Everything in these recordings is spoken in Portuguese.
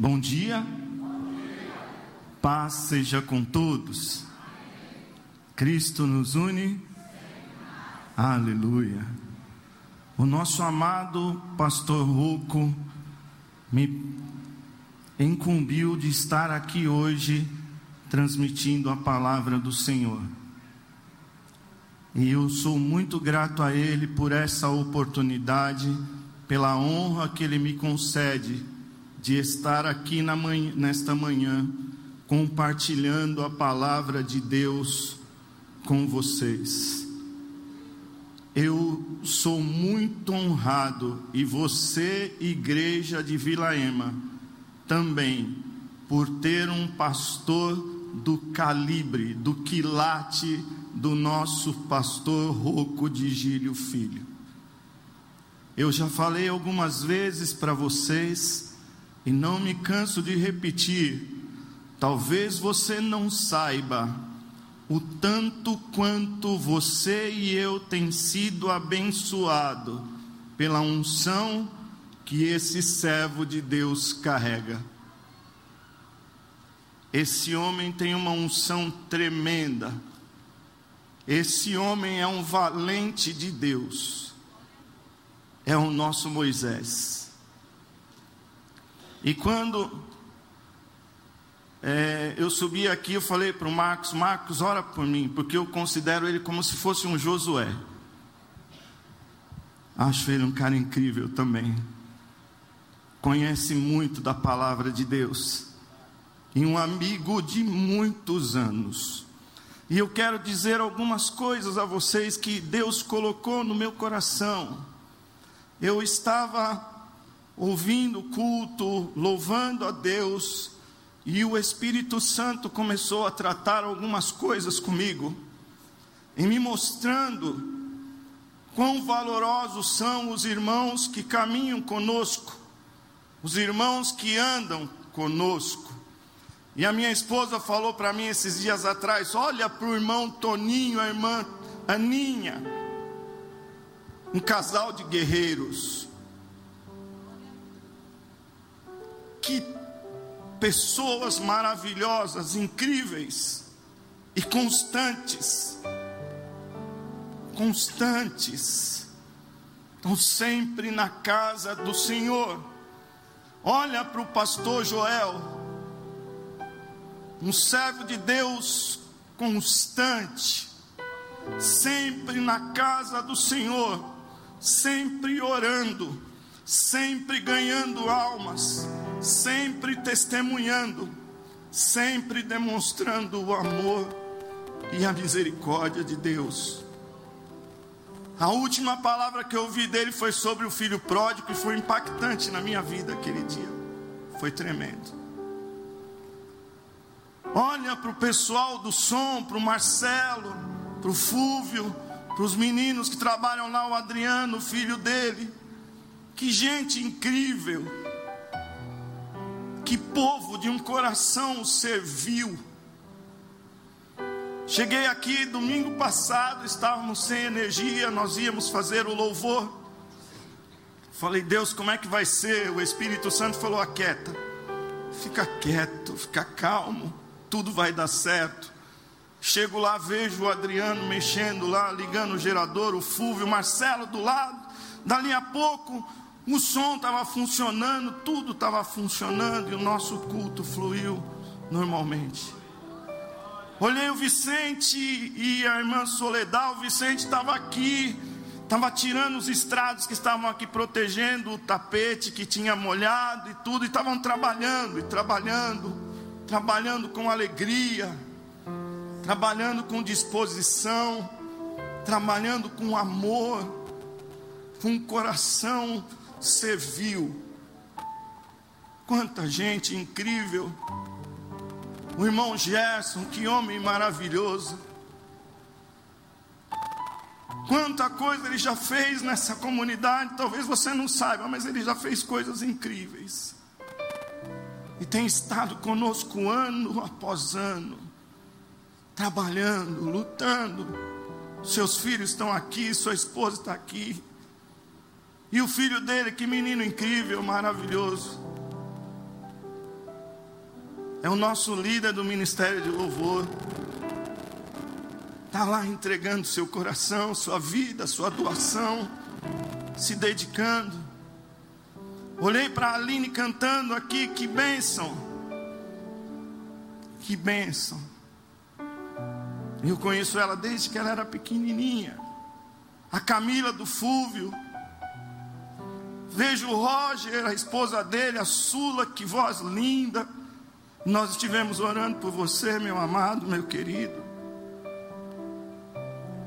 Bom dia. Paz seja com todos. Cristo nos une. Aleluia. O nosso amado pastor Ruco me incumbiu de estar aqui hoje transmitindo a palavra do Senhor. E eu sou muito grato a Ele por essa oportunidade, pela honra que Ele me concede de estar aqui manhã, nesta manhã, compartilhando a palavra de Deus com vocês. Eu sou muito honrado, e você, igreja de Vila Ema, também, por ter um pastor do calibre, do quilate do nosso pastor Roco de Gílio Filho. Eu já falei algumas vezes para vocês, e não me canso de repetir, talvez você não saiba o tanto quanto você e eu tem sido abençoado pela unção que esse servo de Deus carrega. Esse homem tem uma unção tremenda. Esse homem é um valente de Deus. É o nosso Moisés. E quando é, eu subi aqui, eu falei para o Marcos: Marcos, ora por mim, porque eu considero ele como se fosse um Josué. Acho ele um cara incrível também. Conhece muito da palavra de Deus. E um amigo de muitos anos. E eu quero dizer algumas coisas a vocês que Deus colocou no meu coração. Eu estava ouvindo o culto, louvando a Deus e o Espírito Santo começou a tratar algumas coisas comigo, e me mostrando quão valorosos são os irmãos que caminham conosco, os irmãos que andam conosco. E a minha esposa falou para mim esses dias atrás: olha para o irmão Toninho, a irmã Aninha, um casal de guerreiros. Que pessoas maravilhosas, incríveis e constantes. Constantes. Estão sempre na casa do Senhor. Olha para o pastor Joel, um servo de Deus constante, sempre na casa do Senhor, sempre orando, sempre ganhando almas sempre testemunhando, sempre demonstrando o amor e a misericórdia de Deus. A última palavra que eu ouvi dele foi sobre o filho pródigo e foi impactante na minha vida aquele dia. Foi tremendo. Olha para o pessoal do som, para o Marcelo, para o Fúvio, para os meninos que trabalham lá, o Adriano, o filho dele. Que gente incrível que povo de um coração servil. Cheguei aqui domingo passado, estávamos sem energia, nós íamos fazer o louvor. Falei, Deus, como é que vai ser? O Espírito Santo falou: aquieta, fica quieto, fica calmo, tudo vai dar certo. Chego lá, vejo o Adriano mexendo lá, ligando o gerador, o Fúvio, o Marcelo do lado. Dali a pouco, o som estava funcionando, tudo estava funcionando e o nosso culto fluiu normalmente. Olhei o Vicente e a irmã Soledad, o Vicente estava aqui, estava tirando os estrados que estavam aqui protegendo o tapete que tinha molhado e tudo, e estavam trabalhando e trabalhando, trabalhando com alegria, trabalhando com disposição, trabalhando com amor, com coração serviu. Quanta gente incrível. O irmão Gerson, que homem maravilhoso. Quanta coisa ele já fez nessa comunidade, talvez você não saiba, mas ele já fez coisas incríveis. E tem estado conosco ano após ano, trabalhando, lutando. Seus filhos estão aqui, sua esposa está aqui. E o filho dele, que menino incrível, maravilhoso. é o nosso líder do ministério de louvor. Está lá entregando seu coração, sua vida, sua doação, se dedicando. Olhei para a Aline cantando aqui, que bênção. Que bênção. Eu conheço ela desde que ela era pequenininha. A Camila do Fúvio. Vejo o Roger, a esposa dele, a Sula, que voz linda. Nós estivemos orando por você, meu amado, meu querido.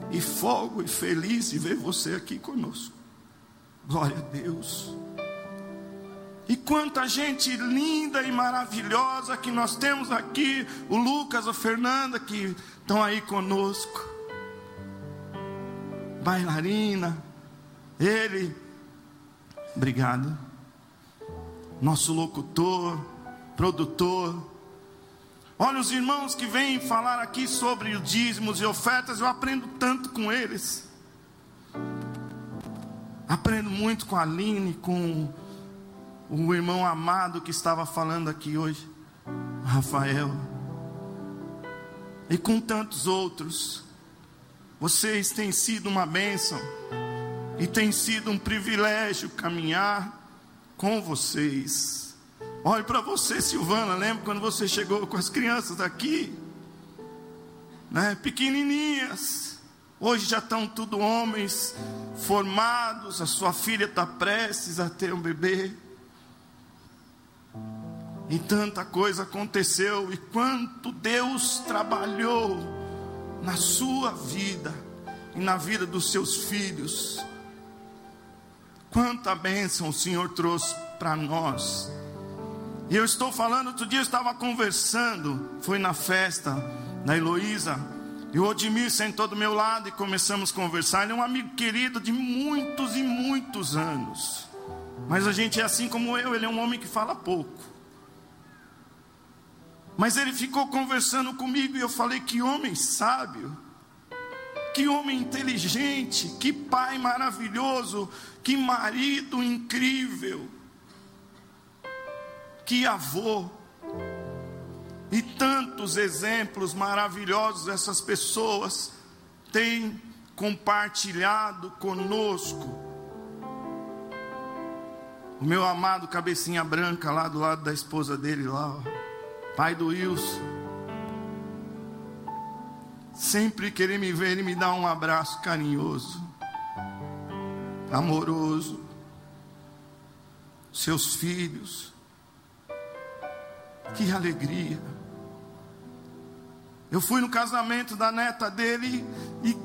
E folgo e feliz de ver você aqui conosco. Glória a Deus. E quanta gente linda e maravilhosa que nós temos aqui, o Lucas, a Fernanda, que estão aí conosco. Bailarina, ele, obrigado. Nosso locutor, produtor. Olha os irmãos que vêm falar aqui sobre os dízimos e ofertas, eu aprendo tanto com eles. Aprendo muito com a Aline, com o irmão amado que estava falando aqui hoje, Rafael, e com tantos outros. Vocês têm sido uma bênção e tem sido um privilégio caminhar com vocês. Olhe para você, Silvana. Lembra quando você chegou com as crianças aqui? Né? Pequenininhas. Hoje já estão tudo homens formados. A sua filha está prestes a ter um bebê. E tanta coisa aconteceu. E quanto Deus trabalhou na sua vida e na vida dos seus filhos. Quanta bênção o Senhor trouxe para nós. E eu estou falando, outro dia eu estava conversando, foi na festa da Heloísa, e o Odimir sentou do meu lado e começamos a conversar. Ele é um amigo querido de muitos e muitos anos. Mas a gente é assim como eu, ele é um homem que fala pouco. Mas ele ficou conversando comigo e eu falei: que homem sábio, que homem inteligente, que pai maravilhoso, que marido incrível que avô. E tantos exemplos maravilhosos essas pessoas têm compartilhado conosco. O meu amado cabecinha branca lá do lado da esposa dele lá, ó, pai do Wilson. Sempre que ele me vê, ele me dá um abraço carinhoso, amoroso. Seus filhos, que alegria. Eu fui no casamento da neta dele e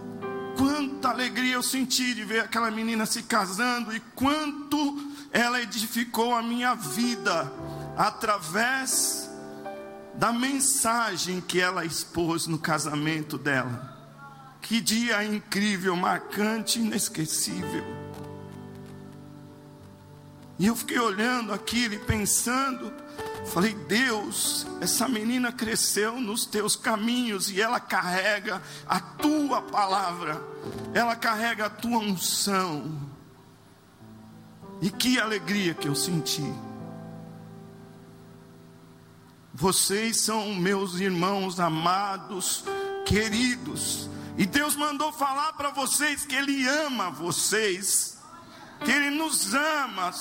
quanta alegria eu senti de ver aquela menina se casando e quanto ela edificou a minha vida através da mensagem que ela expôs no casamento dela. Que dia incrível, marcante, inesquecível. E eu fiquei olhando aquilo e pensando, Falei, Deus, essa menina cresceu nos teus caminhos e ela carrega a tua palavra, ela carrega a tua unção. E que alegria que eu senti. Vocês são meus irmãos amados, queridos, e Deus mandou falar para vocês que Ele ama vocês, que Ele nos ama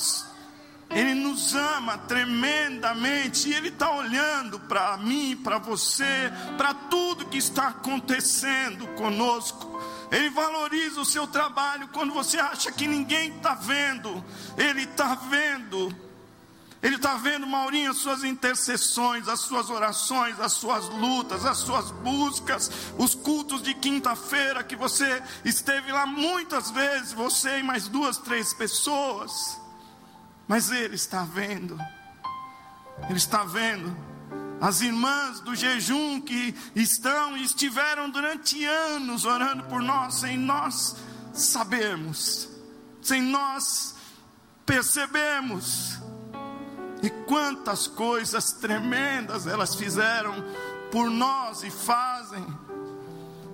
ele nos ama tremendamente e Ele está olhando para mim, para você, para tudo que está acontecendo conosco. Ele valoriza o seu trabalho quando você acha que ninguém está vendo, Ele está vendo. Ele está vendo, Maurinho, as suas intercessões, as suas orações, as suas lutas, as suas buscas, os cultos de quinta-feira que você esteve lá muitas vezes, você e mais duas, três pessoas. Mas Ele está vendo, Ele está vendo as irmãs do jejum que estão e estiveram durante anos orando por nós, sem nós sabermos, sem nós percebermos. E quantas coisas tremendas elas fizeram por nós e fazem.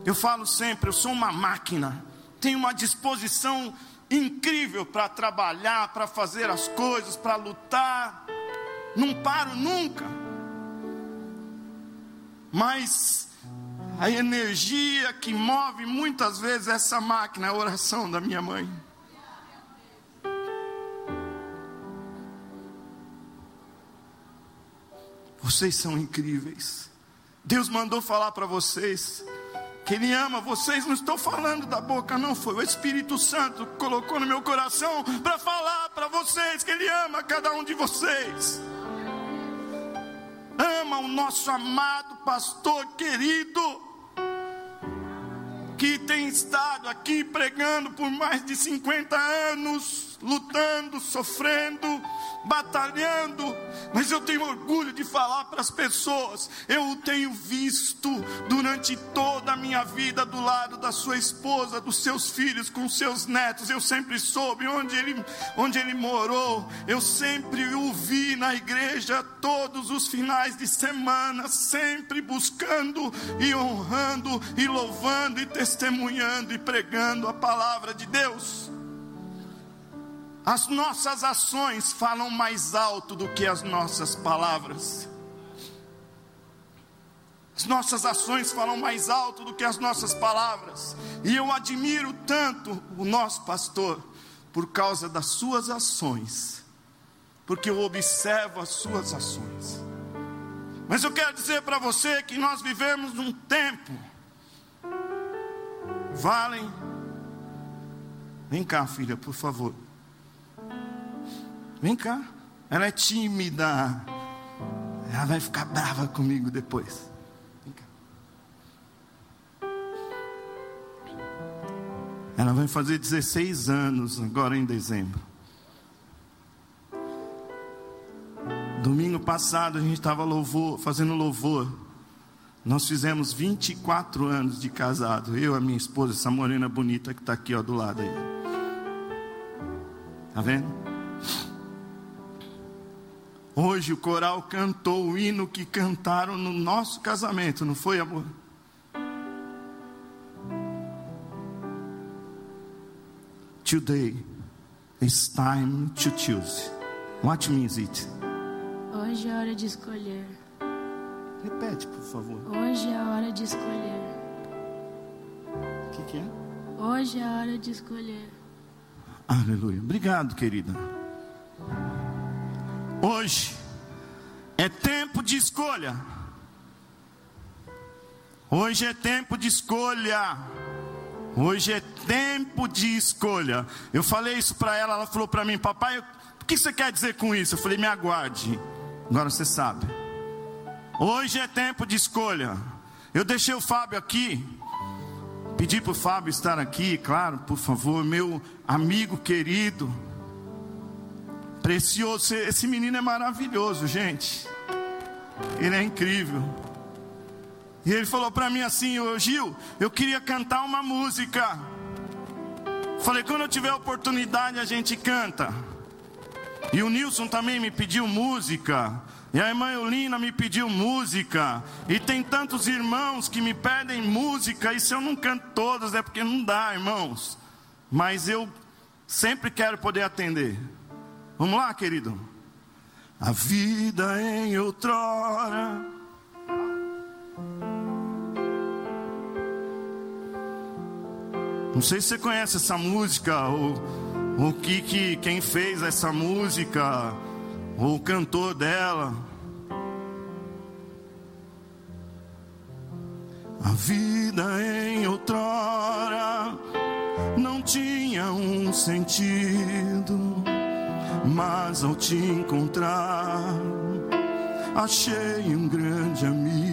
Eu falo sempre, eu sou uma máquina, tenho uma disposição incrível para trabalhar, para fazer as coisas, para lutar. Não paro nunca. Mas a energia que move muitas vezes essa máquina é a oração da minha mãe. Vocês são incríveis. Deus mandou falar para vocês que Ele ama vocês. Não estou falando da boca, não. Foi o Espírito Santo que colocou no meu coração para falar para vocês que Ele ama cada um de vocês. Ama o nosso amado pastor querido, que tem estado aqui pregando por mais de 50 anos, lutando, sofrendo batalhando, mas eu tenho orgulho de falar para as pessoas. Eu o tenho visto durante toda a minha vida do lado da sua esposa, dos seus filhos, com seus netos. Eu sempre soube onde ele, onde ele morou. Eu sempre o vi na igreja todos os finais de semana, sempre buscando e honrando e louvando e testemunhando e pregando a palavra de Deus. As nossas ações falam mais alto do que as nossas palavras. As nossas ações falam mais alto do que as nossas palavras. E eu admiro tanto o nosso pastor por causa das suas ações, porque eu observo as suas ações. Mas eu quero dizer para você que nós vivemos num tempo. Valem. Vem cá, filha, por favor. Vem cá. Ela é tímida. Ela vai ficar brava comigo depois. Vem cá. Ela vai fazer 16 anos agora em dezembro. Domingo passado a gente estava louvor, fazendo louvor. Nós fizemos 24 anos de casado. Eu, a minha esposa, essa morena bonita que está aqui ó, do lado aí. Tá vendo? Hoje o coral cantou o hino que cantaram no nosso casamento, não foi, amor? Today is time to choose. What means it? Hoje é hora de escolher. Repete, por favor. Hoje é a hora de escolher. O que, que é? Hoje é a hora de escolher. Aleluia. Obrigado, querida. Hoje é tempo de escolha. Hoje é tempo de escolha. Hoje é tempo de escolha. Eu falei isso para ela, ela falou para mim, papai, o que você quer dizer com isso? Eu falei, me aguarde. Agora você sabe. Hoje é tempo de escolha. Eu deixei o Fábio aqui. Pedi para o Fábio estar aqui, claro, por favor, meu amigo querido. Precioso, esse menino é maravilhoso, gente. Ele é incrível. E ele falou para mim assim: Ô Gil, eu queria cantar uma música. Falei, quando eu tiver oportunidade a gente canta. E o Nilson também me pediu música. E a irmã Eulina me pediu música. E tem tantos irmãos que me pedem música. E se eu não canto todas é porque não dá, irmãos. Mas eu sempre quero poder atender. Vamos lá, querido. A vida em outrora. Não sei se você conhece essa música, ou o que, que quem fez essa música, ou o cantor dela. A vida em outrora não tinha um sentido mas ao te encontrar, achei um grande amigo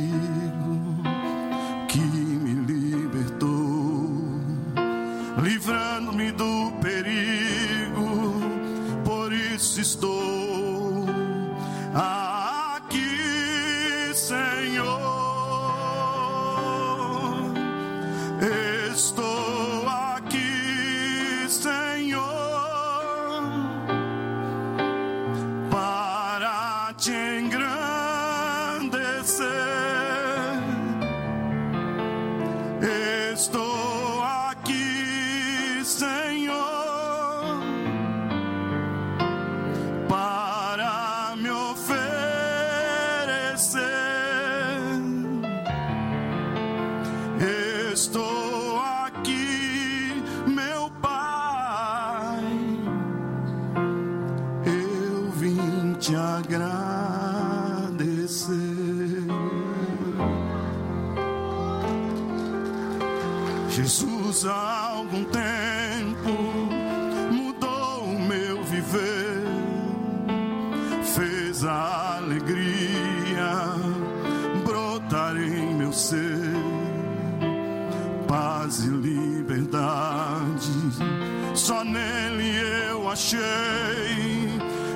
nele eu achei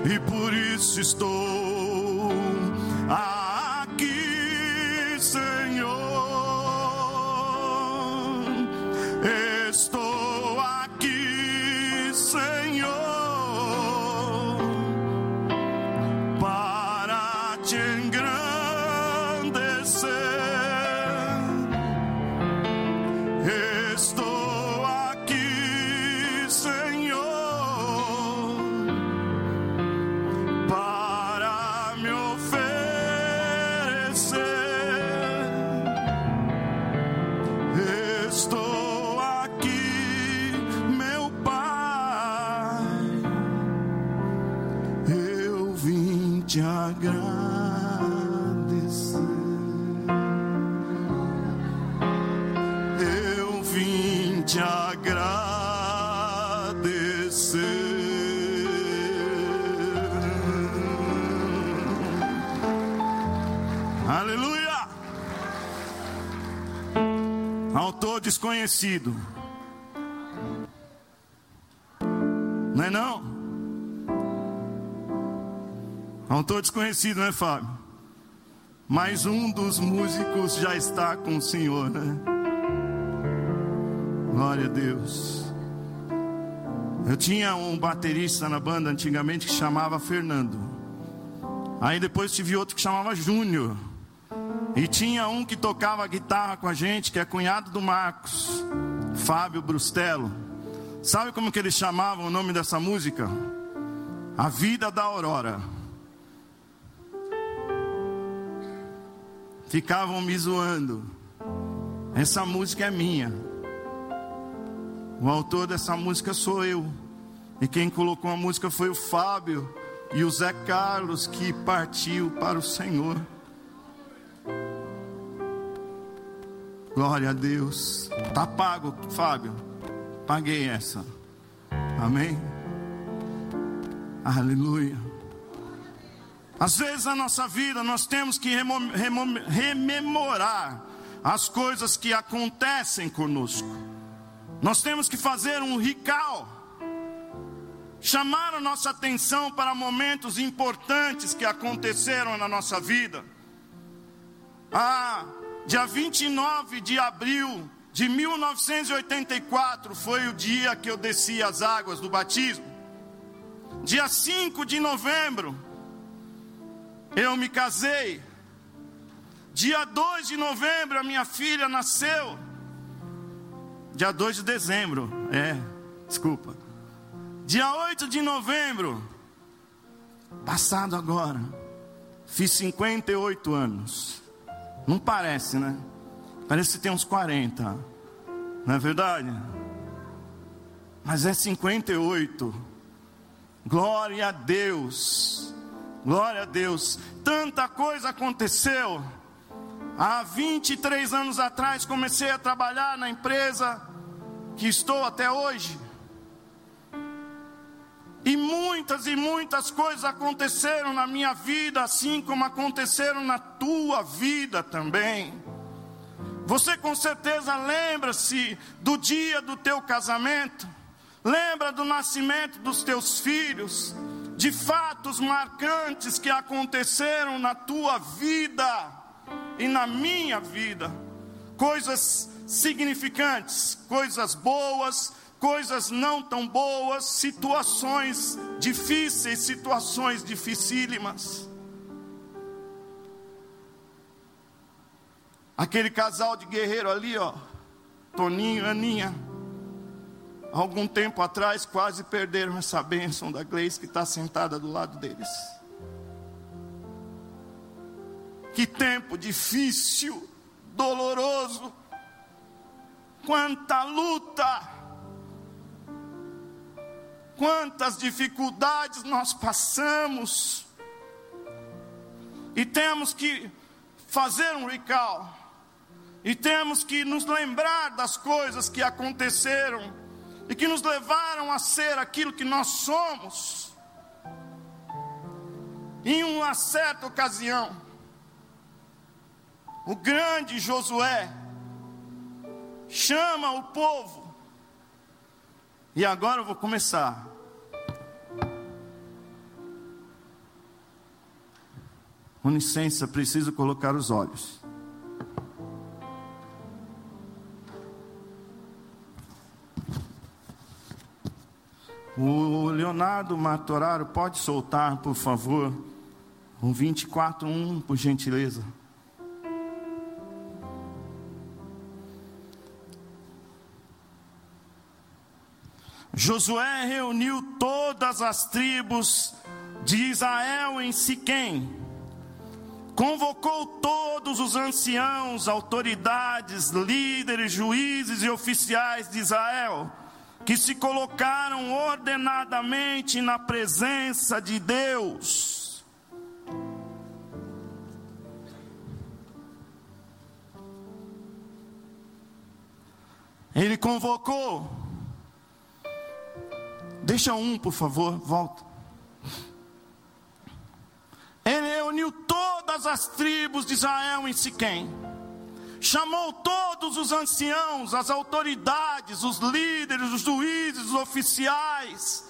e por isso estou Autor desconhecido. Não é não? Autor desconhecido, não é Fábio? Mas um dos músicos já está com o Senhor, né? Glória a Deus. Eu tinha um baterista na banda antigamente que chamava Fernando. Aí depois tive outro que chamava Júnior. E tinha um que tocava guitarra com a gente, que é cunhado do Marcos, Fábio Brustelo. Sabe como que eles chamavam o nome dessa música? A Vida da Aurora. Ficavam me zoando. Essa música é minha. O autor dessa música sou eu. E quem colocou a música foi o Fábio e o Zé Carlos, que partiu para o Senhor. Glória a Deus. Tá pago, Fábio. Paguei essa. Amém. Aleluia. Às vezes na nossa vida nós temos que rememorar as coisas que acontecem conosco. Nós temos que fazer um recall. Chamar a nossa atenção para momentos importantes que aconteceram na nossa vida. Ah, dia 29 de abril de 1984 foi o dia que eu desci as águas do batismo. Dia 5 de novembro, eu me casei. Dia 2 de novembro, a minha filha nasceu. Dia 2 de dezembro, é, desculpa. Dia 8 de novembro, passado agora, fiz 58 anos. Não parece, né? Parece que tem uns 40. Não é verdade? Mas é 58. Glória a Deus. Glória a Deus. Tanta coisa aconteceu. Há 23 anos atrás comecei a trabalhar na empresa que estou até hoje. E muitas e muitas coisas aconteceram na minha vida, assim como aconteceram na tua vida também. Você com certeza lembra-se do dia do teu casamento, lembra do nascimento dos teus filhos, de fatos marcantes que aconteceram na tua vida e na minha vida, coisas significantes, coisas boas, coisas não tão boas, situações difíceis, situações dificílimas. Aquele casal de guerreiro ali, ó, Toninho e Aninha, algum tempo atrás quase perderam essa bênção da Gleice que está sentada do lado deles. Que tempo difícil, doloroso, quanta luta, quantas dificuldades nós passamos. e temos que fazer um recall, e temos que nos lembrar das coisas que aconteceram e que nos levaram a ser aquilo que nós somos. Em uma certa ocasião, o grande Josué chama o povo, e agora eu vou começar. Com licença, preciso colocar os olhos. O Leonardo Matoraro pode soltar, por favor, o 24.1, por gentileza. Josué reuniu todas as tribos de Israel em Siquém, convocou todos os anciãos, autoridades, líderes, juízes e oficiais de Israel, que se colocaram ordenadamente na presença de Deus. Ele convocou Deixa um, por favor, volta. Ele reuniu todas as tribos de Israel em Siquém. Chamou todos os anciãos, as autoridades, os líderes, os juízes, os oficiais,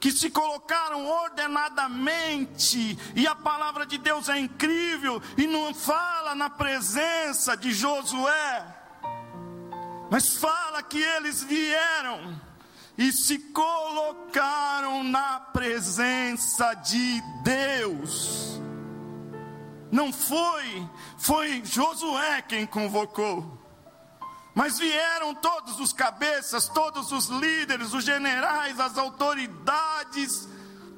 que se colocaram ordenadamente, e a palavra de Deus é incrível, e não fala na presença de Josué, mas fala que eles vieram e se colocaram na presença de Deus. Não foi, foi Josué quem convocou. Mas vieram todos os cabeças, todos os líderes, os generais, as autoridades,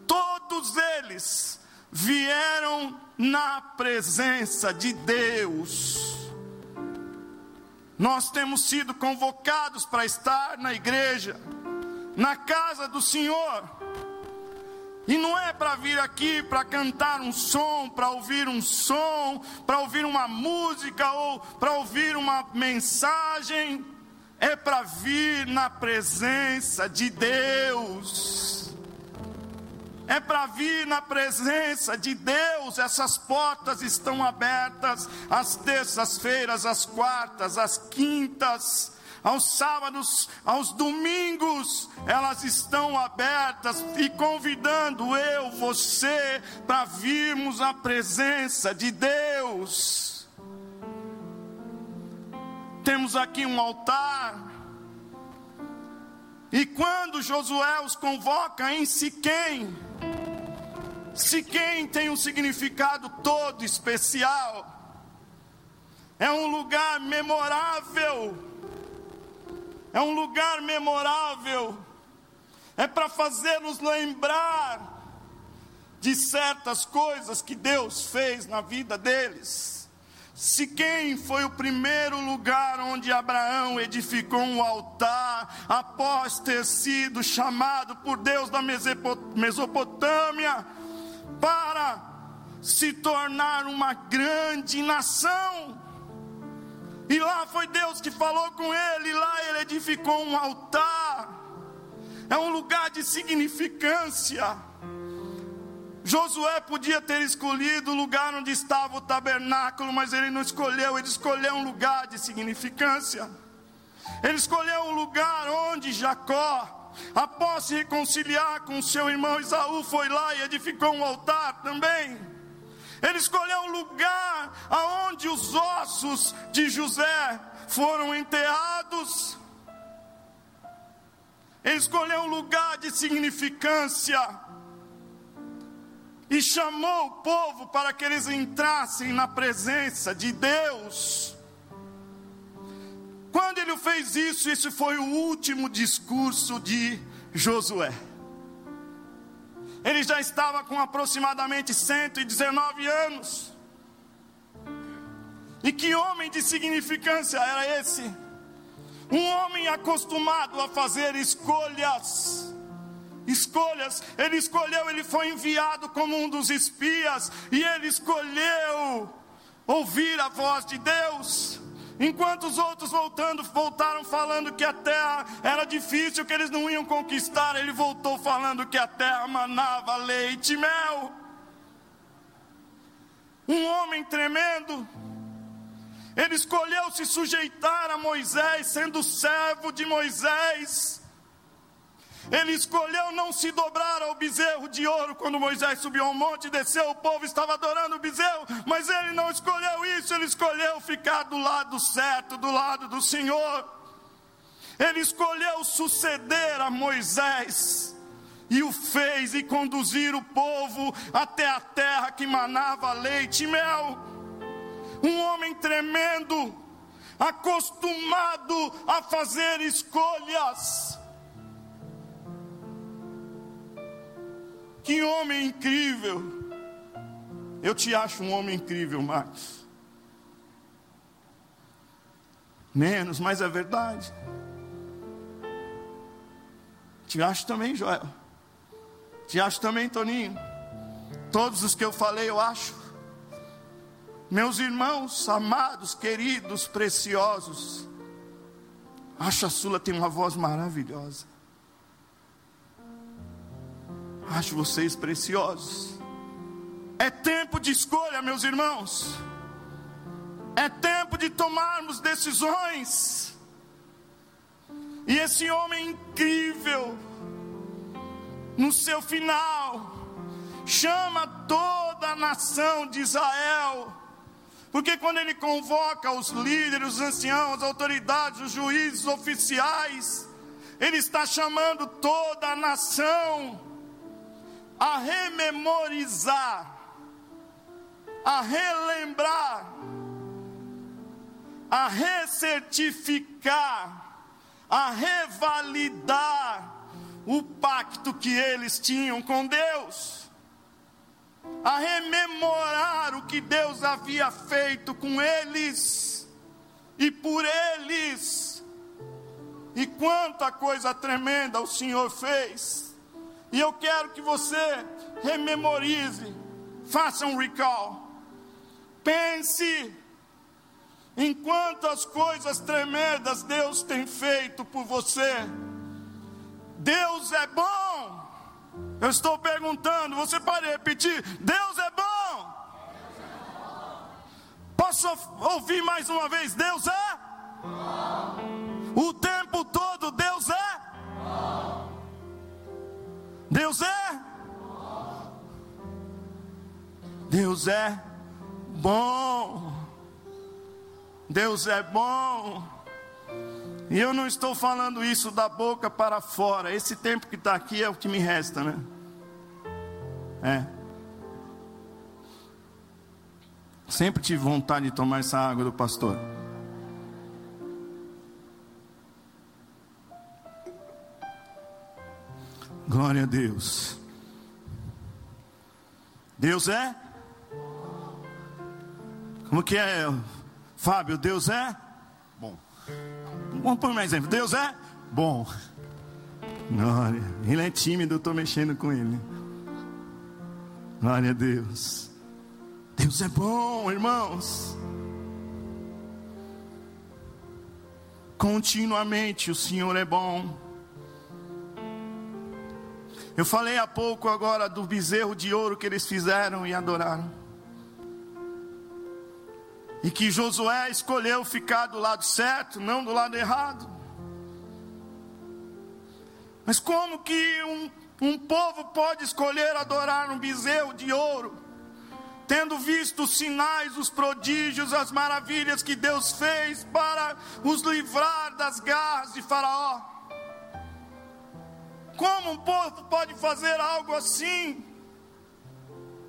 todos eles vieram na presença de Deus. Nós temos sido convocados para estar na igreja na casa do Senhor. E não é para vir aqui para cantar um som, para ouvir um som, para ouvir uma música ou para ouvir uma mensagem. É para vir na presença de Deus. É para vir na presença de Deus. Essas portas estão abertas às terças-feiras, às quartas, às quintas aos sábados, aos domingos, elas estão abertas e convidando eu, você, para virmos à presença de Deus. Temos aqui um altar. E quando Josué os convoca em Siquém, Siquém tem um significado todo especial. É um lugar memorável é um lugar memorável, é para fazer-nos lembrar de certas coisas que Deus fez na vida deles. Se quem foi o primeiro lugar onde Abraão edificou um altar após ter sido chamado por Deus da Mesopotâmia para se tornar uma grande nação. E lá foi Deus que falou com ele, e lá ele edificou um altar. É um lugar de significância. Josué podia ter escolhido o lugar onde estava o tabernáculo, mas ele não escolheu, ele escolheu um lugar de significância. Ele escolheu um lugar onde Jacó, após se reconciliar com seu irmão Isaú, foi lá e edificou um altar também. Ele escolheu um lugar aonde os ossos de José foram enterrados. Ele escolheu um lugar de significância e chamou o povo para que eles entrassem na presença de Deus. Quando ele fez isso, esse foi o último discurso de Josué. Ele já estava com aproximadamente 119 anos. E que homem de significância era esse? Um homem acostumado a fazer escolhas escolhas. Ele escolheu, ele foi enviado como um dos espias, e ele escolheu ouvir a voz de Deus. Enquanto os outros voltando, voltaram falando que a terra era difícil, que eles não iam conquistar, ele voltou falando que a terra manava leite e mel. Um homem tremendo, ele escolheu se sujeitar a Moisés, sendo servo de Moisés. Ele escolheu não se dobrar ao bezerro de ouro quando Moisés subiu ao monte e desceu, o povo estava adorando o bezerro, mas ele não escolheu isso, ele escolheu ficar do lado certo, do lado do Senhor. Ele escolheu suceder a Moisés e o fez e conduzir o povo até a terra que manava leite e mel. Um homem tremendo, acostumado a fazer escolhas Que homem incrível! Eu te acho um homem incrível, Marcos. Menos, mas é verdade. Te acho também, Joel. Te acho também, Toninho. Todos os que eu falei, eu acho. Meus irmãos, amados, queridos, preciosos. Acho a Sula tem uma voz maravilhosa. Acho vocês preciosos. É tempo de escolha, meus irmãos. É tempo de tomarmos decisões. E esse homem incrível, no seu final, chama toda a nação de Israel. Porque quando ele convoca os líderes, os anciãos, as autoridades, os juízes, os oficiais, ele está chamando toda a nação a rememorizar, a relembrar, a recertificar, a revalidar o pacto que eles tinham com Deus, a rememorar o que Deus havia feito com eles e por eles, e quanta coisa tremenda o Senhor fez. E eu quero que você rememorize, faça um recall. Pense em quantas coisas tremendas Deus tem feito por você. Deus é bom. Eu estou perguntando, você pode repetir: Deus é bom. Posso ouvir mais uma vez? Deus é? O tempo todo Deus é. Deus é bom. Deus é bom. E eu não estou falando isso da boca para fora. Esse tempo que está aqui é o que me resta, né? É. Sempre tive vontade de tomar essa água do pastor. Glória a Deus. Deus é? Como que é, Fábio? Deus é? Bom. Vamos pôr mais exemplo. Deus é? Bom. Glória. Ele é tímido, eu estou mexendo com ele. Glória a Deus. Deus é bom, irmãos. Continuamente o Senhor é bom. Eu falei há pouco agora do bezerro de ouro que eles fizeram e adoraram. E que Josué escolheu ficar do lado certo, não do lado errado. Mas como que um, um povo pode escolher adorar um bezerro de ouro, tendo visto os sinais, os prodígios, as maravilhas que Deus fez para os livrar das garras de Faraó? Como um povo pode fazer algo assim?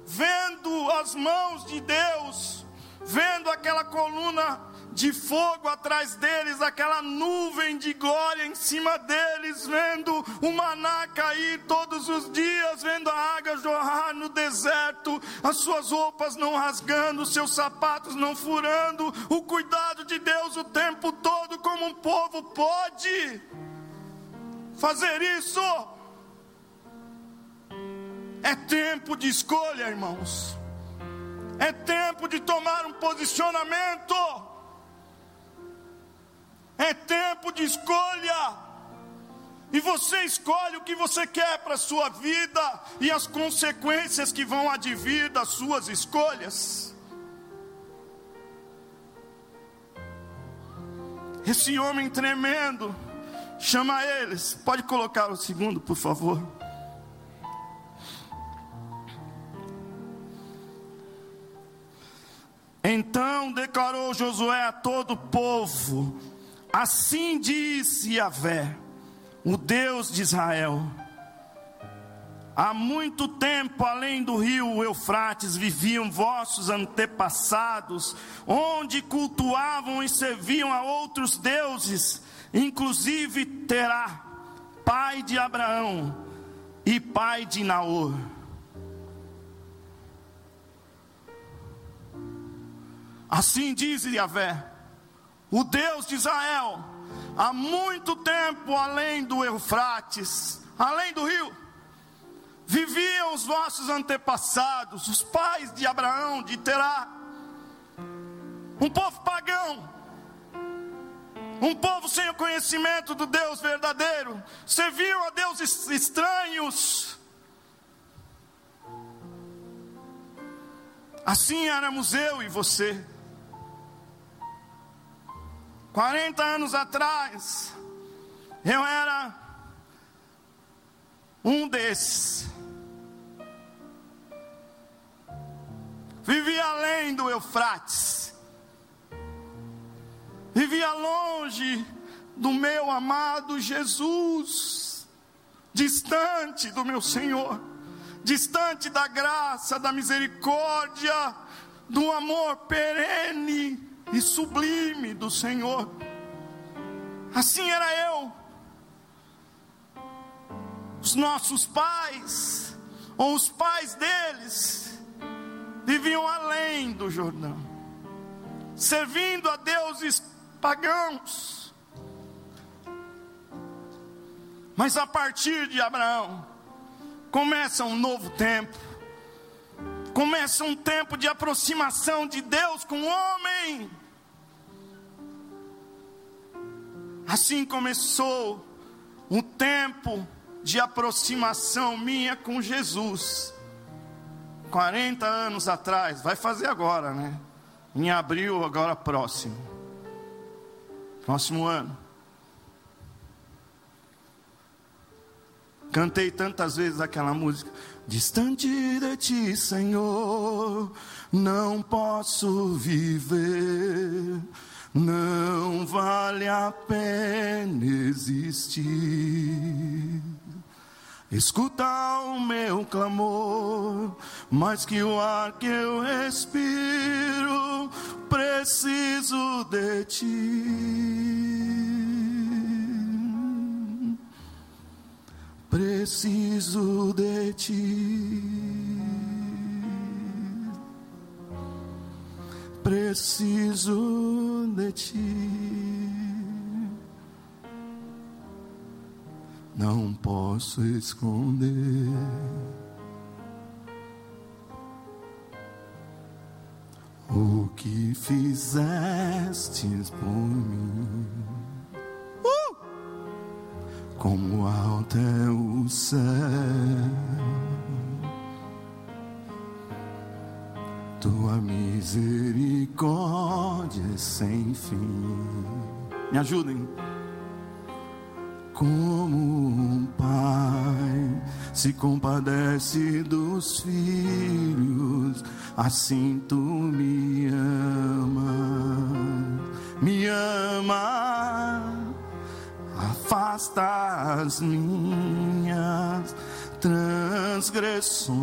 Vendo as mãos de Deus, vendo aquela coluna de fogo atrás deles, aquela nuvem de glória em cima deles, vendo o maná cair todos os dias, vendo a água jorrar no deserto, as suas roupas não rasgando, os seus sapatos não furando, o cuidado de Deus o tempo todo, como um povo pode fazer isso. É tempo de escolha, irmãos. É tempo de tomar um posicionamento. É tempo de escolha. E você escolhe o que você quer para a sua vida e as consequências que vão advir das suas escolhas. Esse homem tremendo, chama eles. Pode colocar o segundo, por favor. Então declarou Josué a todo o povo: Assim disse Yahvé o Deus de Israel. Há muito tempo, além do rio Eufrates, viviam vossos antepassados, onde cultuavam e serviam a outros deuses, inclusive Terá, pai de Abraão e pai de Naor. Assim diz Yahvé, o Deus de Israel, há muito tempo além do Eufrates, além do rio, viviam os vossos antepassados, os pais de Abraão, de Terá, um povo pagão, um povo sem o conhecimento do Deus verdadeiro, serviam a deuses estranhos. Assim éramos eu e você. 40 anos atrás, eu era um desses. Vivia além do Eufrates. Vivia longe do meu amado Jesus, distante do meu Senhor, distante da graça, da misericórdia, do amor perene e sublime do Senhor. Assim era eu. Os nossos pais, ou os pais deles, viviam além do Jordão, servindo a deuses pagãos. Mas a partir de Abraão, começa um novo tempo começa um tempo de aproximação de Deus com o homem. Assim começou um tempo de aproximação minha com Jesus. 40 anos atrás, vai fazer agora, né? Em abril, agora próximo. Próximo ano. Cantei tantas vezes aquela música. Distante de ti, Senhor, não posso viver, não vale a pena existir. Escuta o meu clamor, mais que o ar que eu respiro, preciso de ti. preciso de ti. Preciso de ti. Não posso esconder. O que fizestes por mim como alto é o céu. Tua misericórdia é sem fim. Me ajudem. Como um pai se compadece dos filhos, assim tu me amas, me amas afasta as minhas transgressões.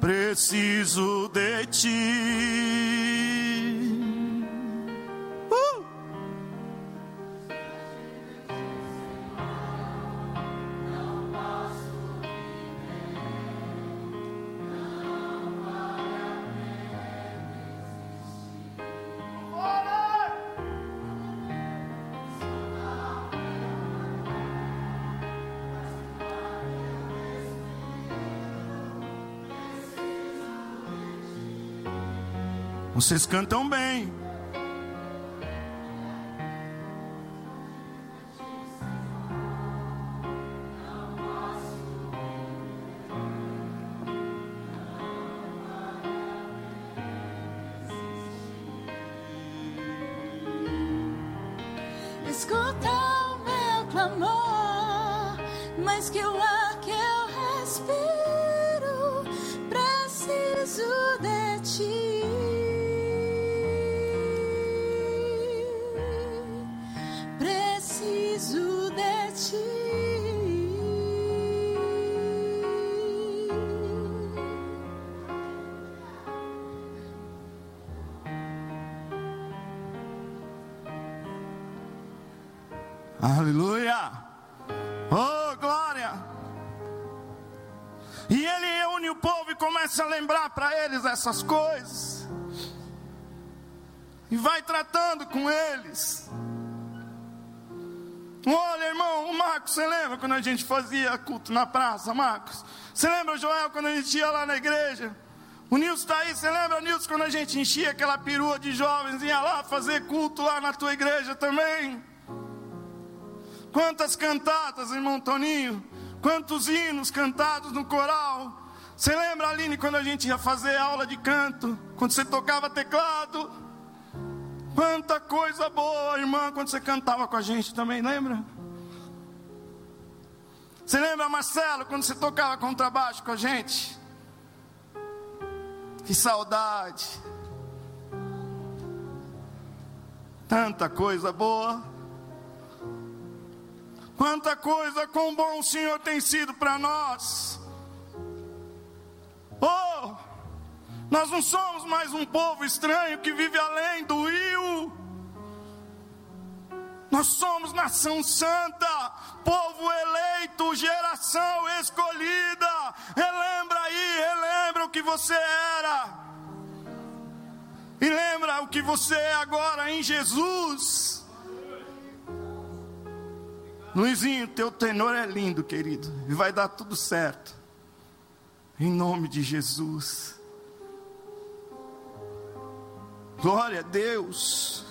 Preciso de ti. Vocês cantam bem. Essas coisas. E vai tratando com eles. Olha, irmão, o Marcos, você lembra quando a gente fazia culto na praça, Marcos? Você lembra, Joel, quando a gente ia lá na igreja? O Nilson está aí, você lembra, Nilson, quando a gente enchia aquela perua de jovens e ia lá fazer culto lá na tua igreja também? Quantas cantatas, irmão Toninho? Quantos hinos cantados no coral? Você lembra, Aline, quando a gente ia fazer aula de canto? Quando você tocava teclado? Quanta coisa boa, irmã, quando você cantava com a gente também, lembra? Você lembra, Marcelo, quando você tocava contrabaixo com a gente? Que saudade. Tanta coisa boa. Quanta coisa, quão bom o Senhor tem sido para nós. Nós não somos mais um povo estranho que vive além do rio. Nós somos nação santa, povo eleito, geração escolhida. Relembra aí, relembra o que você era. E lembra o que você é agora em Jesus. Luizinho, teu tenor é lindo, querido, e vai dar tudo certo. Em nome de Jesus. Glória a Deus.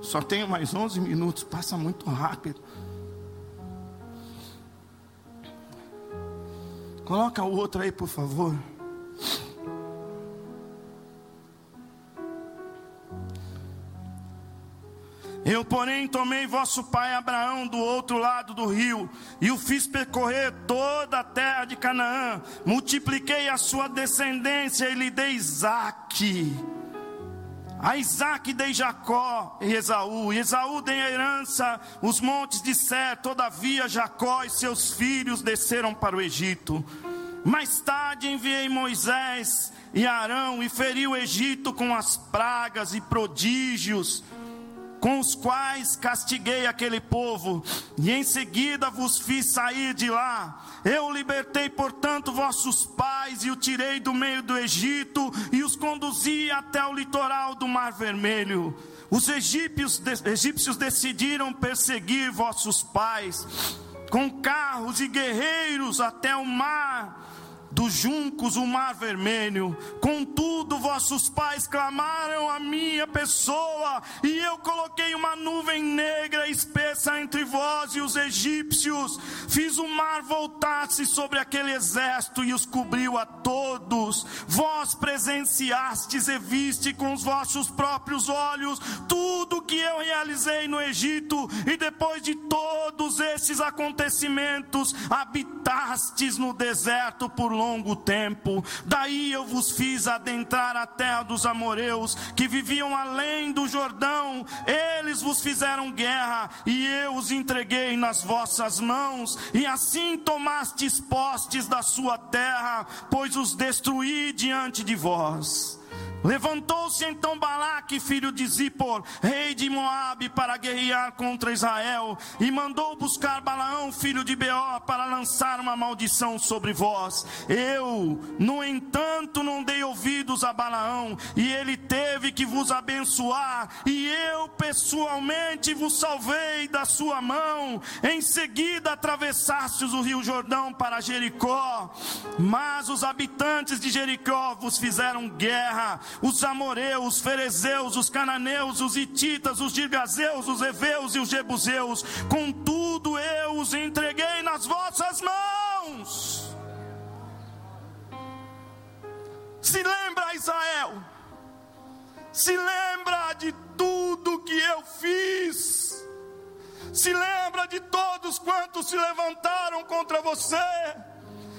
Só tenho mais 11 minutos, passa muito rápido. Coloca o outro aí, por favor. Eu, porém, tomei vosso pai Abraão do outro lado do rio e o fiz percorrer toda a terra de Canaã. Multipliquei a sua descendência e lhe dei Isaque. A Isaac dei Jacó e Esaú, e Esaú dei a herança os montes de Sé, todavia Jacó e seus filhos desceram para o Egito. Mais tarde enviei Moisés e Arão e feri o Egito com as pragas e prodígios com os quais castiguei aquele povo, e em seguida vos fiz sair de lá. Eu libertei, portanto, vossos pais e o tirei do meio do Egito e os conduzi até o litoral do Mar Vermelho. Os egípcios, egípcios decidiram perseguir vossos pais com carros e guerreiros até o mar dos juncos o mar vermelho. Contudo, vossos pais clamaram a minha pessoa, e eu coloquei uma nuvem negra espessa entre vós e os egípcios. Fiz o mar voltar-se sobre aquele exército e os cobriu a todos. Vós presenciastes e viste com os vossos próprios olhos tudo que eu realizei no Egito, e depois de todos esses acontecimentos, habitastes no deserto por longo longo tempo. Daí eu vos fiz adentrar a terra dos amoreus, que viviam além do Jordão. Eles vos fizeram guerra, e eu os entreguei nas vossas mãos, e assim tomastes postes da sua terra, pois os destruí diante de vós. Levantou Levantou-se então Balaque, filho de Zippor, rei de Moabe, para guerrear contra Israel, e mandou buscar Balaão, filho de Beó, para lançar uma maldição sobre vós. Eu, no entanto, não dei ouvidos a Balaão, e ele teve que vos abençoar, e eu pessoalmente vos salvei da sua mão. Em seguida atravessastes o rio Jordão para Jericó, mas os habitantes de Jericó vos fizeram guerra, os amoreus, os ferezeus, os cananeus, os ititas, os girgazeus, os heveus e os jebuseus, contudo eu os entreguei nas vossas mãos. Se lembra, Israel, se lembra de tudo que eu fiz, se lembra de todos quantos se levantaram contra você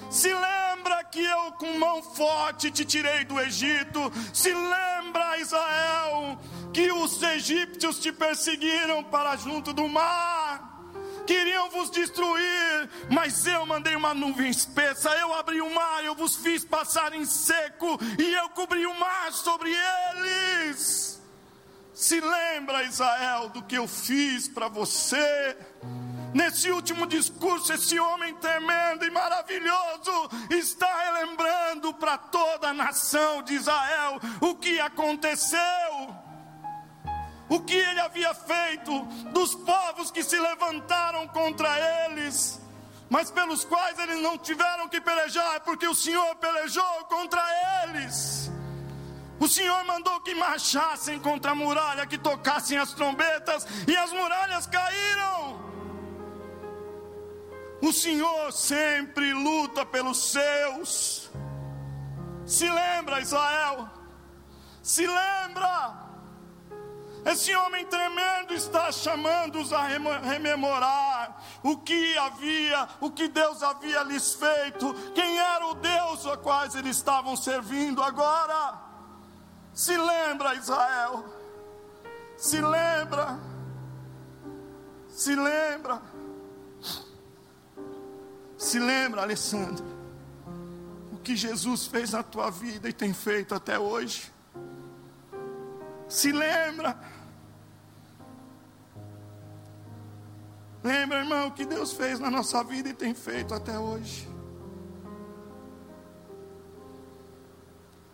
se lembra que eu com mão forte te tirei do Egito. Se lembra, Israel, que os egípcios te perseguiram para junto do mar. Queriam vos destruir, mas eu mandei uma nuvem espessa. Eu abri o mar, eu vos fiz passar em seco, e eu cobri o mar sobre eles. Se lembra, Israel, do que eu fiz para você Nesse último discurso, esse homem tremendo e maravilhoso está relembrando para toda a nação de Israel o que aconteceu o que ele havia feito, dos povos que se levantaram contra eles, mas pelos quais eles não tiveram que pelejar, porque o Senhor pelejou contra eles. O Senhor mandou que marchassem contra a muralha, que tocassem as trombetas, e as muralhas caíram. O Senhor sempre luta pelos seus. Se lembra, Israel? Se lembra? Esse homem tremendo está chamando-os a rememorar o que havia, o que Deus havia lhes feito, quem era o Deus a quais eles estavam servindo agora. Se lembra, Israel? Se lembra? Se lembra? Se lembra, Alessandro, o que Jesus fez na tua vida e tem feito até hoje. Se lembra. Lembra, irmão, o que Deus fez na nossa vida e tem feito até hoje.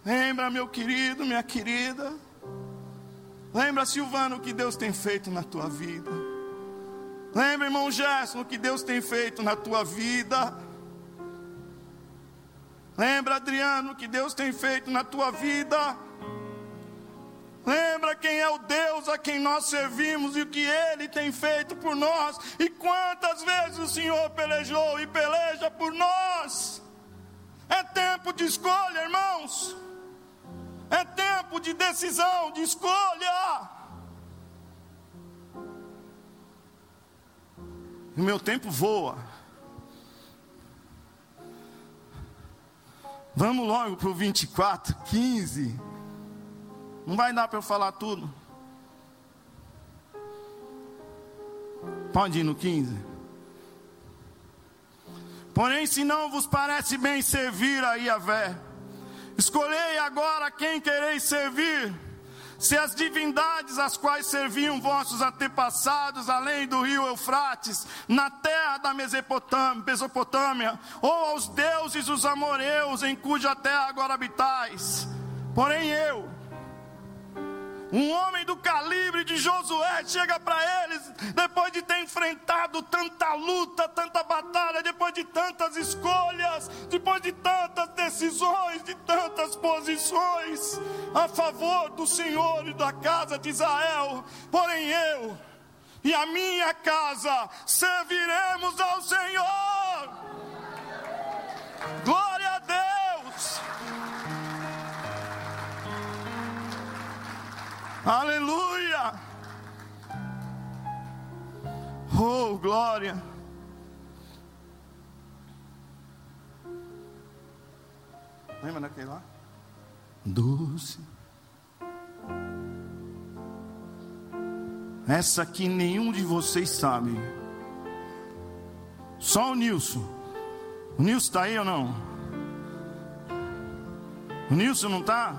Lembra, meu querido, minha querida. Lembra, Silvano, o que Deus tem feito na tua vida. Lembra, irmão Gerson, o que Deus tem feito na tua vida. Lembra, Adriano, o que Deus tem feito na tua vida. Lembra quem é o Deus a quem nós servimos e o que Ele tem feito por nós. E quantas vezes o Senhor pelejou e peleja por nós. É tempo de escolha, irmãos. É tempo de decisão, de escolha. O meu tempo voa. Vamos logo para o 24, 15. Não vai dar para eu falar tudo. Pode ir no 15. Porém, se não vos parece bem servir a Iavé, escolhei agora quem quereis servir se as divindades às quais serviam vossos antepassados, além do rio Eufrates, na terra da Mesopotâmia, ou aos deuses os amoreus, em cuja terra agora habitais. Porém eu, um homem do calibre de Josué chega para eles, depois de ter enfrentado tanta luta, tanta batalha, depois de tantas escolhas, depois de tantas decisões, de tantas posições a favor do Senhor e da casa de Israel. Porém, eu e a minha casa serviremos ao Senhor. Glória Aleluia! Oh, glória! Lembra daquele lá? Doce. Essa aqui nenhum de vocês sabe. Só o Nilson. O Nilson está aí ou não? O Nilson não está?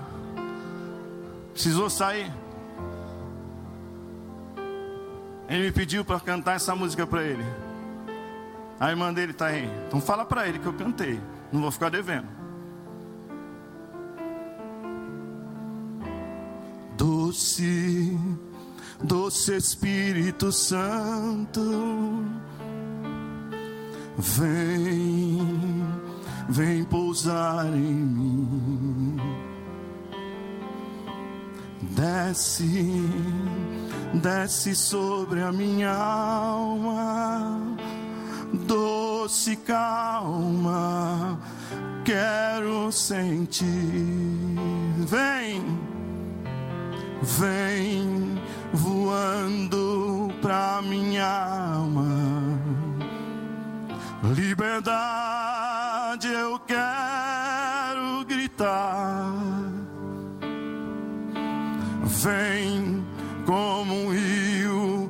Precisou sair. Ele me pediu para cantar essa música para ele. A irmã dele está aí. Então fala para ele que eu cantei. Não vou ficar devendo. Doce, doce Espírito Santo, vem, vem pousar em mim. Desce, desce sobre a minha alma, doce calma, quero sentir. Vem, vem voando pra minha alma, liberdade eu quero gritar vem como um rio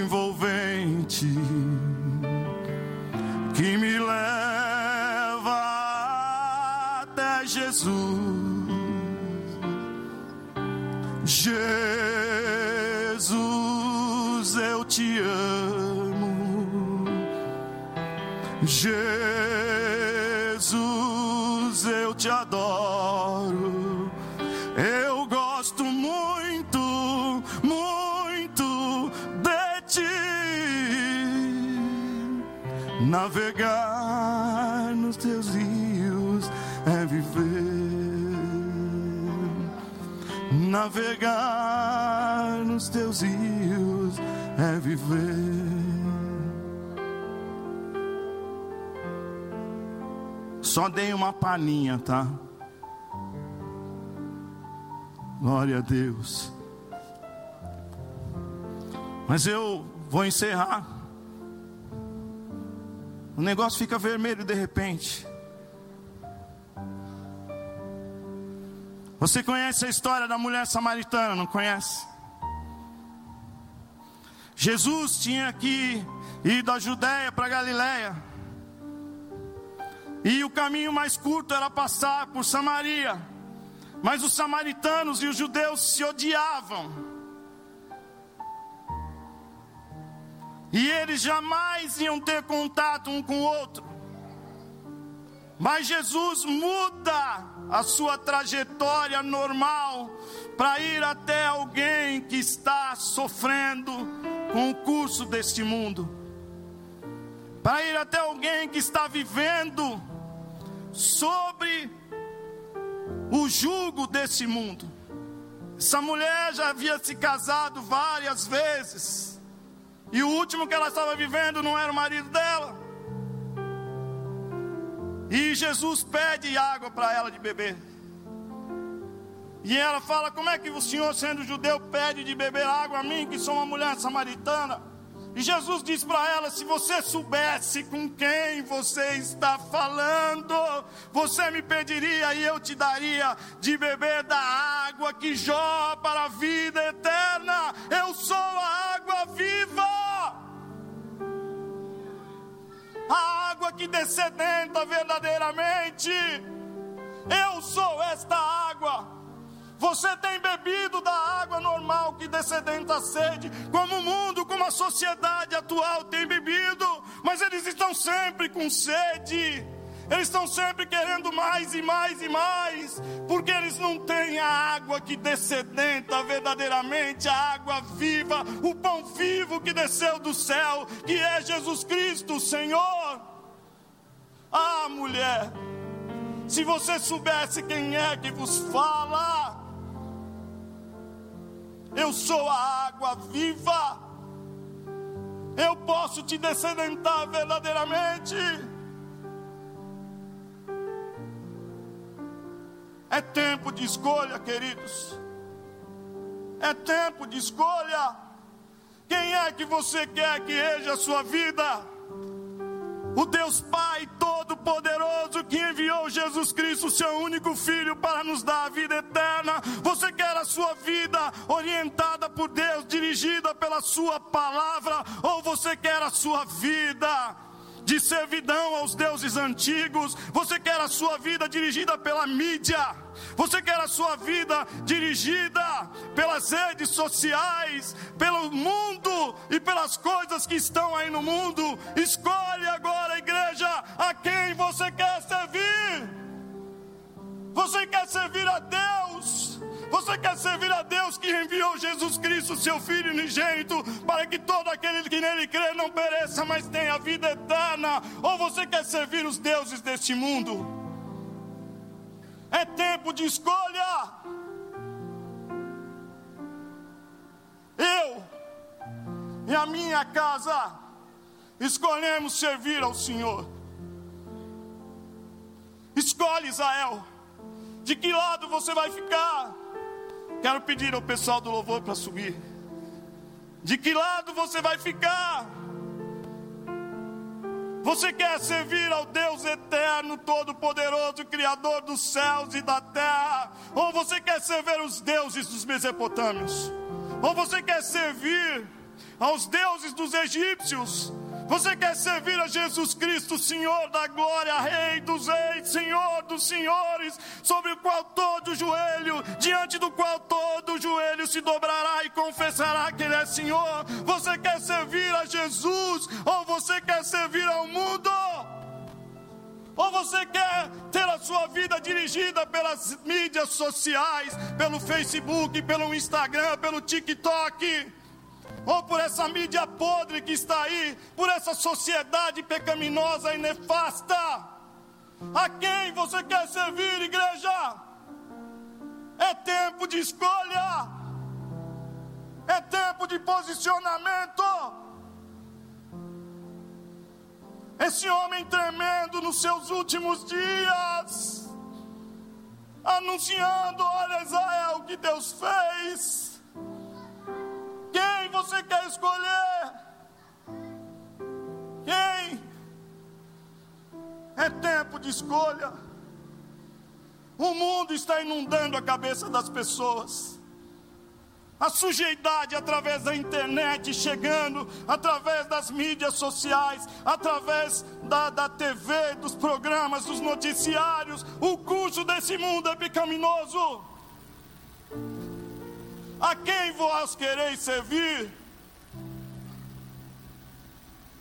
envolvente que me leva até Jesus. Jesus, eu te amo. Jesus, Navegar nos teus rios é viver. Navegar nos teus rios é viver. Só dei uma palhinha, tá? Glória a Deus. Mas eu vou encerrar. O negócio fica vermelho de repente. Você conhece a história da mulher samaritana, não conhece? Jesus tinha que ir da Judéia para Galiléia. E o caminho mais curto era passar por Samaria. Mas os samaritanos e os judeus se odiavam. E eles jamais iam ter contato um com o outro. Mas Jesus muda a sua trajetória normal para ir até alguém que está sofrendo com o curso deste mundo. Para ir até alguém que está vivendo sobre o jugo desse mundo. Essa mulher já havia se casado várias vezes. E o último que ela estava vivendo não era o marido dela. E Jesus pede água para ela de beber. E ela fala: Como é que o senhor, sendo judeu, pede de beber água a mim, que sou uma mulher samaritana? E Jesus diz para ela: Se você soubesse com quem você está falando, você me pediria e eu te daria de beber da água que jorra para a vida eterna. Eu sou a água viva. A água que descedenta verdadeiramente. Eu sou esta água. Você tem bebido da água normal que descedenta a sede, como o mundo, como a sociedade atual tem bebido, mas eles estão sempre com sede. Eles estão sempre querendo mais e mais e mais, porque eles não têm a água que descedenta verdadeiramente, a água viva, o pão vivo que desceu do céu, que é Jesus Cristo, Senhor. Ah, mulher, se você soubesse quem é que vos fala, eu sou a água viva, eu posso te descedentar verdadeiramente. É tempo de escolha, queridos. É tempo de escolha. Quem é que você quer que reja a sua vida? O Deus Pai Todo-Poderoso que enviou Jesus Cristo, seu único Filho, para nos dar a vida eterna. Você quer a sua vida orientada por Deus, dirigida pela Sua palavra, ou você quer a sua vida de servidão aos deuses antigos. Você quer a sua vida dirigida pela mídia. Você quer a sua vida dirigida pelas redes sociais, pelo mundo e pelas coisas que estão aí no mundo. Escolhe agora, igreja, a quem você quer servir. Você quer servir a Deus? Você quer servir a Deus que enviou Jesus Cristo, seu Filho unigênito, para que todo aquele que nele crê não pereça, mas tenha vida eterna? Ou você quer servir os deuses deste mundo? É tempo de escolha. Eu e a minha casa escolhemos servir ao Senhor. Escolhe, Israel, de que lado você vai ficar. Quero pedir ao pessoal do louvor para subir. De que lado você vai ficar? Você quer servir ao Deus eterno, todo-poderoso, Criador dos céus e da terra? Ou você quer servir os deuses dos Mesopotâmios? Ou você quer servir aos deuses dos egípcios? Você quer servir a Jesus Cristo, Senhor da glória, Rei dos reis, Senhor dos senhores, sobre o qual todo joelho, diante do qual todo joelho se dobrará e confessará que Ele é Senhor? Você quer servir a Jesus ou você quer servir ao mundo? Ou você quer ter a sua vida dirigida pelas mídias sociais, pelo Facebook, pelo Instagram, pelo TikTok? Ou por essa mídia podre que está aí, por essa sociedade pecaminosa e nefasta. A quem você quer servir, igreja? É tempo de escolha, é tempo de posicionamento. Esse homem tremendo nos seus últimos dias, anunciando: olha Israel, o que Deus fez. Quem você quer escolher? Quem? É tempo de escolha. O mundo está inundando a cabeça das pessoas. A sujeiridade através da internet chegando, através das mídias sociais, através da, da TV, dos programas, dos noticiários. O curso desse mundo é pecaminoso. A quem vós quereis servir?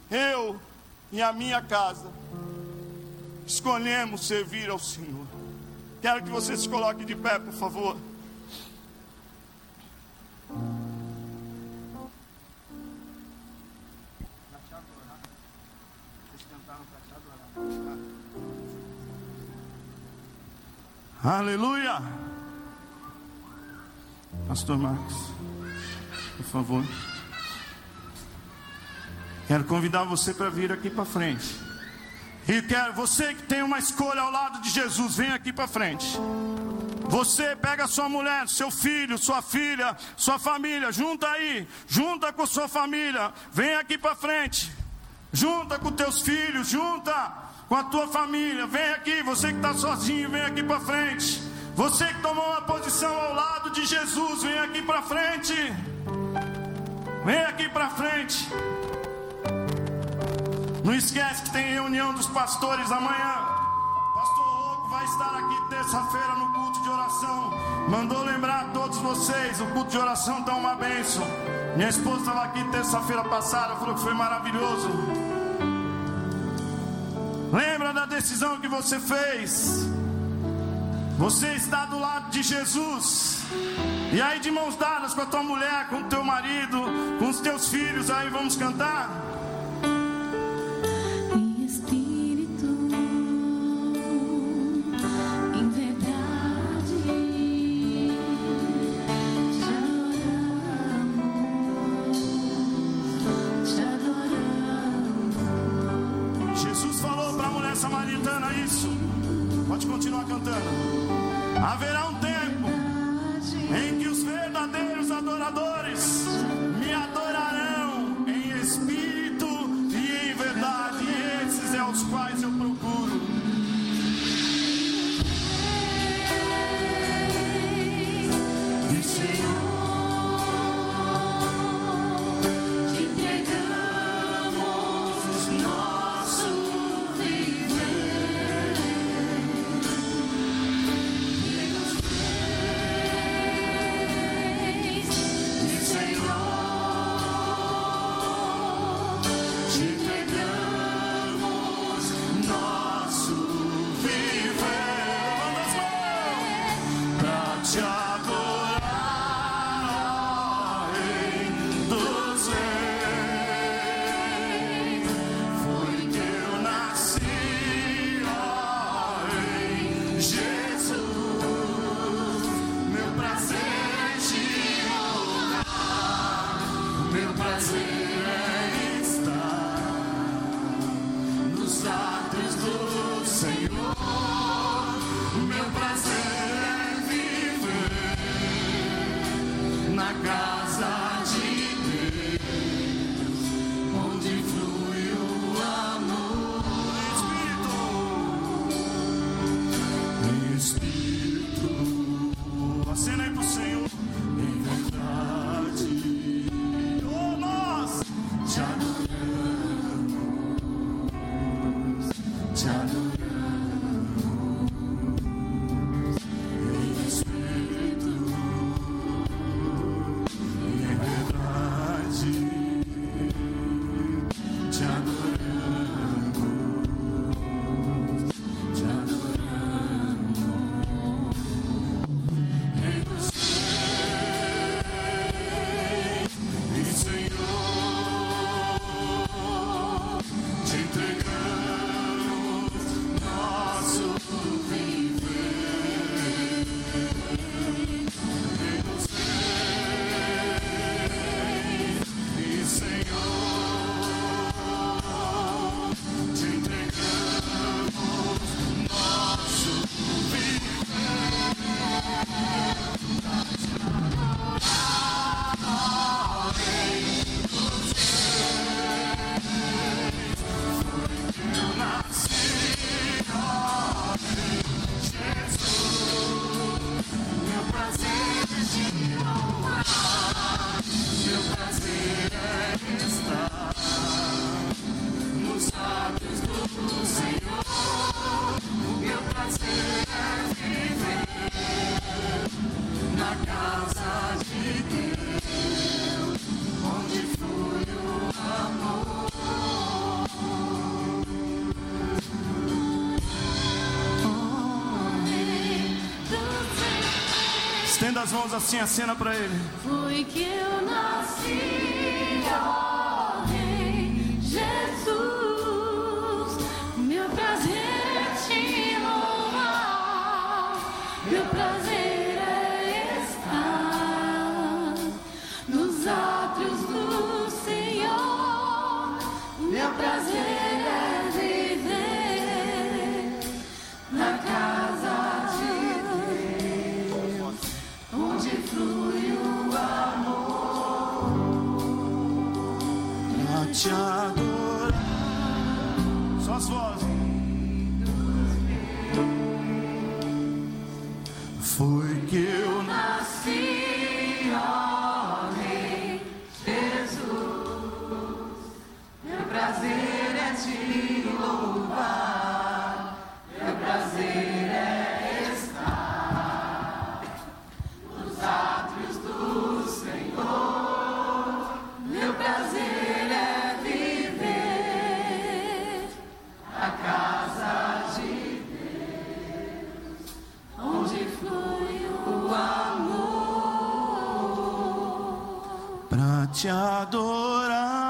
Eu e a minha casa escolhemos servir ao Senhor. Quero que você se coloque de pé, por favor. Aleluia. Pastor Marcos, por favor. Quero convidar você para vir aqui para frente. E quero, você que tem uma escolha ao lado de Jesus, vem aqui para frente. Você pega sua mulher, seu filho, sua filha, sua família, junta aí, junta com sua família, vem aqui para frente. Junta com teus filhos, junta com a tua família, vem aqui, você que está sozinho, vem aqui para frente. Você que tomou uma posição ao lado de Jesus, vem aqui para frente. Vem aqui para frente. Não esquece que tem reunião dos pastores amanhã. Pastor Louco vai estar aqui terça-feira no culto de oração. Mandou lembrar a todos vocês: o culto de oração está uma bênção. Minha esposa estava aqui terça-feira passada, falou que foi maravilhoso. Lembra da decisão que você fez? Você está do lado de Jesus. E aí de mãos dadas com a tua mulher, com o teu marido, com os teus filhos, aí vamos cantar. Jesus falou para a mulher samaritana isso. Pode continuar cantando haverá um as mãos assim, acena para ele. Foi que te adorar.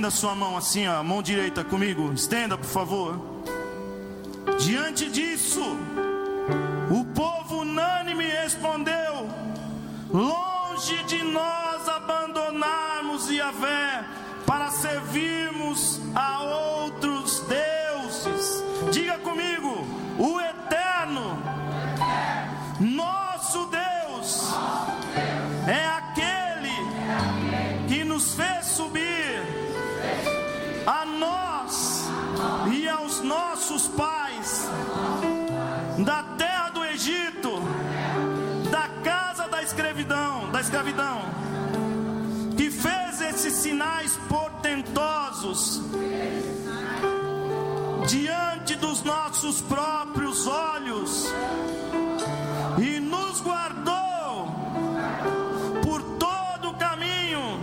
Estenda sua mão assim, ó, a mão direita comigo. Estenda, por favor. Diante disso, o povo unânime respondeu: Longe de nós abandonarmos Yahvé para servirmos a outros deuses. escravidão, que fez esses sinais portentosos diante dos nossos próprios olhos e nos guardou por todo o caminho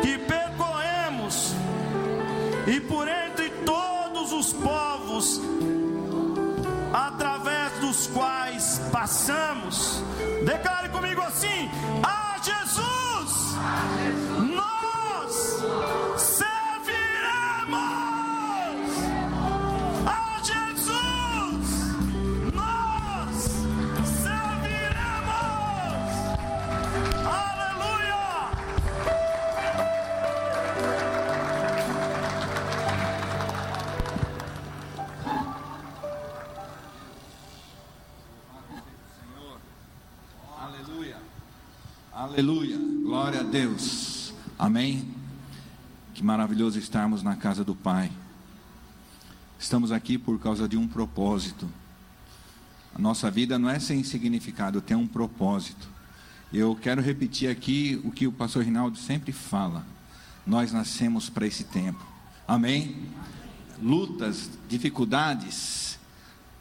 que percorremos e por entre todos os povos através dos quais passamos. Declaramos Amém. Que maravilhoso estarmos na casa do Pai. Estamos aqui por causa de um propósito. A nossa vida não é sem significado, tem um propósito. Eu quero repetir aqui o que o pastor Rinaldo sempre fala. Nós nascemos para esse tempo. Amém? Lutas, dificuldades,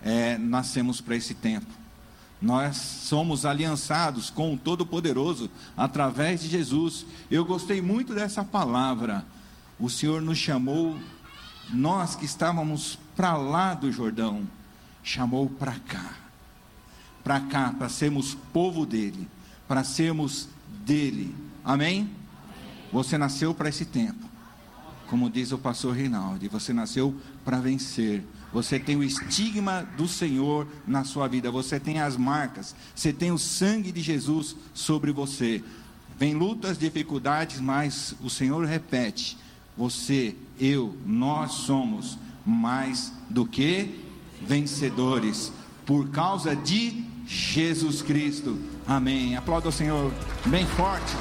é, nascemos para esse tempo. Nós somos aliançados com o Todo-Poderoso através de Jesus. Eu gostei muito dessa palavra. O Senhor nos chamou, nós que estávamos para lá do Jordão, chamou para cá. Para cá, para sermos povo dele, para sermos dele. Amém? Você nasceu para esse tempo. Como diz o pastor Reinaldo, você nasceu para vencer. Você tem o estigma do Senhor na sua vida, você tem as marcas, você tem o sangue de Jesus sobre você. Vem lutas, dificuldades, mas o Senhor repete: você, eu, nós somos mais do que vencedores por causa de Jesus Cristo. Amém. Aplauda o Senhor bem forte.